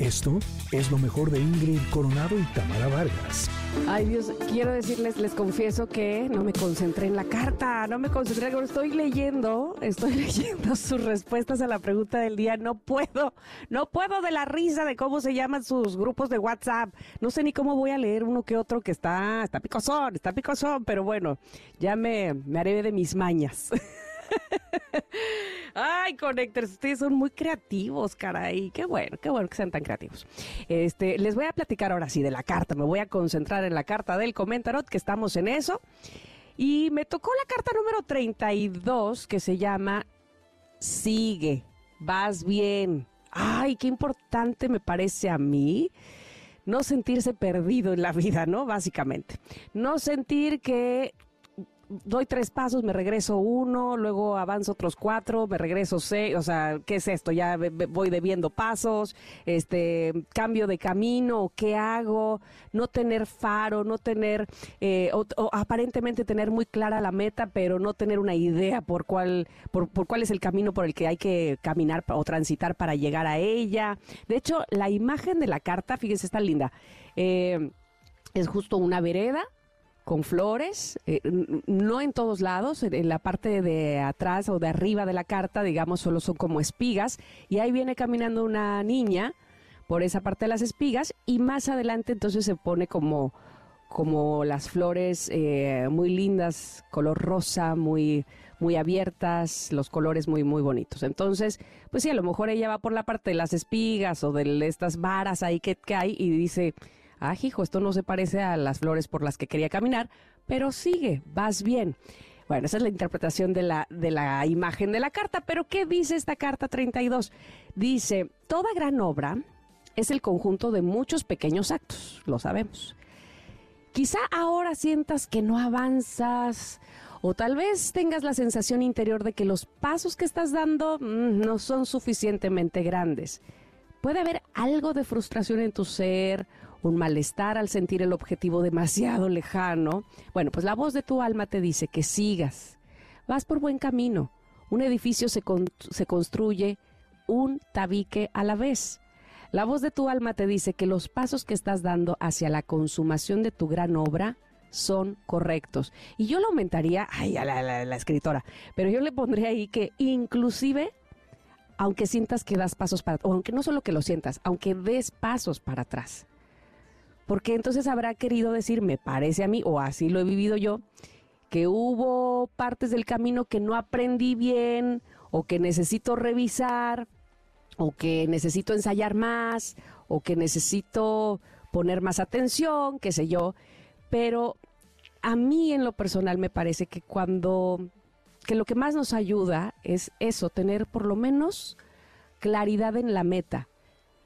Esto es lo mejor de Ingrid Coronado y Tamara Vargas. Ay Dios, quiero decirles, les confieso que no me concentré en la carta, no me concentré, estoy leyendo, estoy leyendo sus respuestas a la pregunta del día, no puedo, no puedo de la risa de cómo se llaman sus grupos de WhatsApp, no sé ni cómo voy a leer uno que otro que está, está picosón, está picosón, pero bueno, ya me, me haré de mis mañas. Ay, Connectors, ustedes son muy creativos, caray. Qué bueno, qué bueno que sean tan creativos. Este, les voy a platicar ahora sí de la carta. Me voy a concentrar en la carta del Comentarot, que estamos en eso. Y me tocó la carta número 32, que se llama Sigue, vas bien. Ay, qué importante me parece a mí no sentirse perdido en la vida, ¿no? Básicamente. No sentir que doy tres pasos, me regreso uno, luego avanzo otros cuatro, me regreso seis, o sea, ¿qué es esto? Ya voy debiendo pasos, este, cambio de camino, ¿qué hago? No tener faro, no tener, eh, o, aparentemente tener muy clara la meta, pero no tener una idea por cuál, por, cuál es el camino por el que hay que caminar o transitar para llegar a ella. De hecho, la imagen de la carta, fíjense, está linda. Eh, es justo una vereda con flores, eh, no en todos lados, en la parte de atrás o de arriba de la carta, digamos, solo son como espigas, y ahí viene caminando una niña por esa parte de las espigas, y más adelante entonces se pone como, como las flores eh, muy lindas, color rosa, muy, muy abiertas, los colores muy, muy bonitos. Entonces, pues sí, a lo mejor ella va por la parte de las espigas o de estas varas ahí que, que hay y dice, ah, hijo, esto no se parece a las flores por las que quería caminar, pero sigue, vas bien. Bueno, esa es la interpretación de la, de la imagen de la carta, pero ¿qué dice esta carta 32? Dice, toda gran obra es el conjunto de muchos pequeños actos, lo sabemos. Quizá ahora sientas que no avanzas o tal vez tengas la sensación interior de que los pasos que estás dando mm, no son suficientemente grandes. Puede haber algo de frustración en tu ser un malestar al sentir el objetivo demasiado lejano. Bueno, pues la voz de tu alma te dice que sigas. Vas por buen camino. Un edificio se, se construye un tabique a la vez. La voz de tu alma te dice que los pasos que estás dando hacia la consumación de tu gran obra son correctos. Y yo lo aumentaría, ay, a la, la, escritora, pero yo le pondría ahí que inclusive, aunque sientas que das pasos para, o aunque no solo que lo sientas, aunque des pasos para atrás porque entonces habrá querido decir, me parece a mí, o así lo he vivido yo, que hubo partes del camino que no aprendí bien, o que necesito revisar, o que necesito ensayar más, o que necesito poner más atención, qué sé yo, pero a mí en lo personal me parece que cuando, que lo que más nos ayuda es eso, tener por lo menos claridad en la meta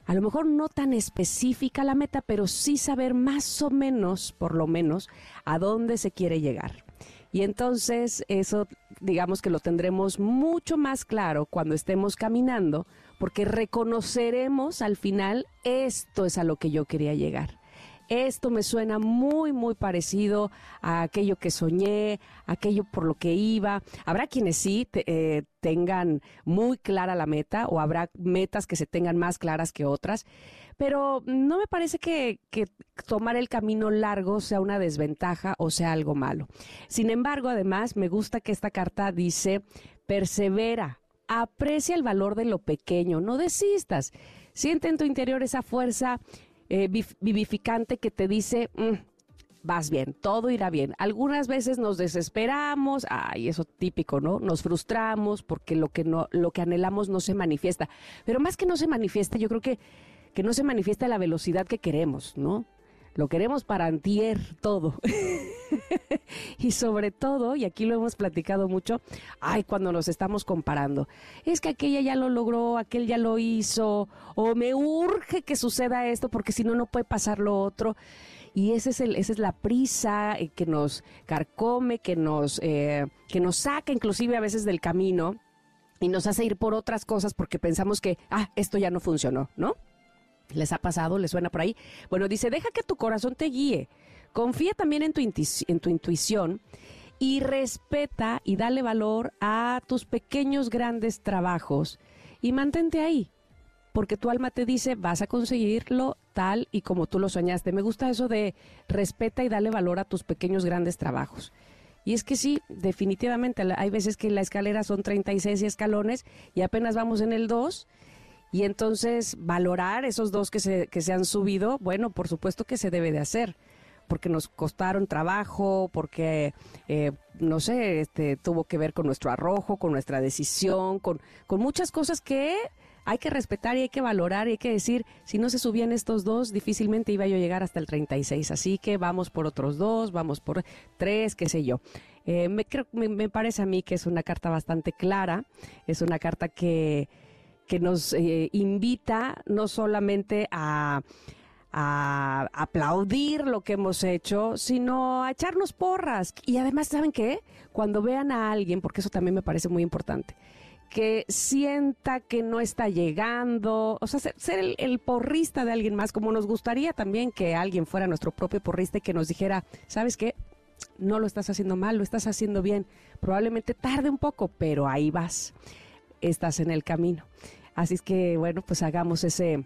a lo mejor no tan específica la meta, pero sí saber más o menos, por lo menos, a dónde se quiere llegar. Y entonces eso, digamos que lo tendremos mucho más claro cuando estemos caminando, porque reconoceremos al final, esto es a lo que yo quería llegar. Esto me suena muy, muy parecido a aquello que soñé, aquello por lo que iba. Habrá quienes sí eh, tengan muy clara la meta o habrá metas que se tengan más claras que otras, pero no me parece que, que tomar el camino largo sea una desventaja o sea algo malo. Sin embargo, además, me gusta que esta carta dice, persevera, aprecia el valor de lo pequeño, no desistas. Siente en tu interior esa fuerza eh, vivificante que te dice, mm, vas bien, todo irá bien. Algunas veces nos desesperamos, ay, eso típico, ¿no? Nos frustramos porque lo que no, lo que anhelamos no se manifiesta. Pero más que no se manifiesta, yo creo que, que no se manifiesta a la velocidad que queremos, ¿no? Lo queremos para antier todo. y sobre todo, y aquí lo hemos platicado mucho, ay, cuando nos estamos comparando. Es que aquella ya lo logró, aquel ya lo hizo, o me urge que suceda esto porque si no, no puede pasar lo otro. Y ese es el, esa es la prisa eh, que nos carcome, que nos, eh, que nos saca inclusive a veces del camino y nos hace ir por otras cosas porque pensamos que, ah, esto ya no funcionó, ¿no? ¿Les ha pasado? ¿Les suena por ahí? Bueno, dice, deja que tu corazón te guíe. Confía también en tu, en tu intuición y respeta y dale valor a tus pequeños, grandes trabajos y mantente ahí. porque tu alma te dice, vas a conseguirlo tal y como tú lo soñaste. Me gusta eso de respeta y dale valor a tus pequeños grandes trabajos. Y es que sí, definitivamente, hay veces que la escalera son 36 escalones y apenas vamos en el 2. Y entonces valorar esos dos que se, que se han subido, bueno, por supuesto que se debe de hacer porque nos costaron trabajo, porque, eh, no sé, este, tuvo que ver con nuestro arrojo, con nuestra decisión, con, con muchas cosas que hay que respetar y hay que valorar y hay que decir, si no se subían estos dos, difícilmente iba yo a llegar hasta el 36. Así que vamos por otros dos, vamos por tres, qué sé yo. Eh, me, parece a mí que es una carta bastante clara, es una carta que, que nos eh, invita no solamente a a aplaudir lo que hemos hecho, sino a echarnos porras. Y además, ¿saben qué? Cuando vean a alguien, porque eso también me parece muy importante, que sienta que no está llegando, o sea, ser, el, porrista de alguien más, como nos gustaría también que alguien fuera nuestro propio porrista y que nos dijera, ¿sabes qué? No lo estás haciendo mal, lo estás haciendo bien. Probablemente tarde un poco, pero ahí vas. Estás en el camino. Así es que, bueno, pues hagamos ese,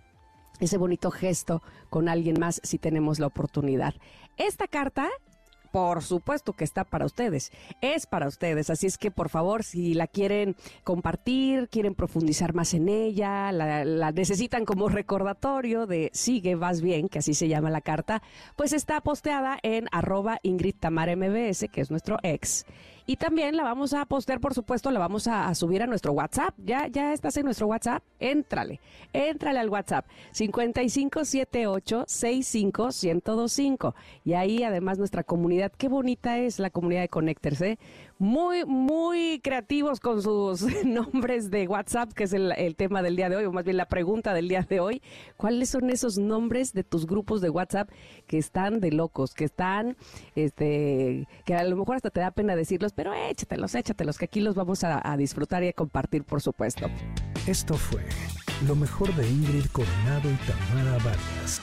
ese bonito gesto con alguien más si tenemos la oportunidad. Esta carta por supuesto que está para ustedes, es para ustedes, así es que por favor, si la quieren compartir, quieren profundizar más en ella, la, necesitan como recordatorio de sigue, vas bien, que así se llama la carta, pues está posteada en arroba Ingrid Tamar MBS, que es nuestro ex. Y también la vamos a postear, por supuesto, la vamos a, subir a nuestro WhatsApp. ¿Ya, ya estás en nuestro WhatsApp? Éntrale, éntrale al WhatsApp. 5578-65125. Y ahí además nuestra comunidad, qué bonita es la comunidad de Connectors, ¿eh? muy, muy creativos con sus nombres de WhatsApp, que es el, tema del día de hoy, o más bien la pregunta del día de hoy. ¿Cuáles son esos nombres de tus grupos de WhatsApp que están de locos, que están, este, que a lo mejor hasta te da pena decirlos, pero échatelos, échatelos, que aquí los vamos a, disfrutar y a compartir, por supuesto. Esto fue lo mejor de Ingrid Coronado y Tamara Vargas.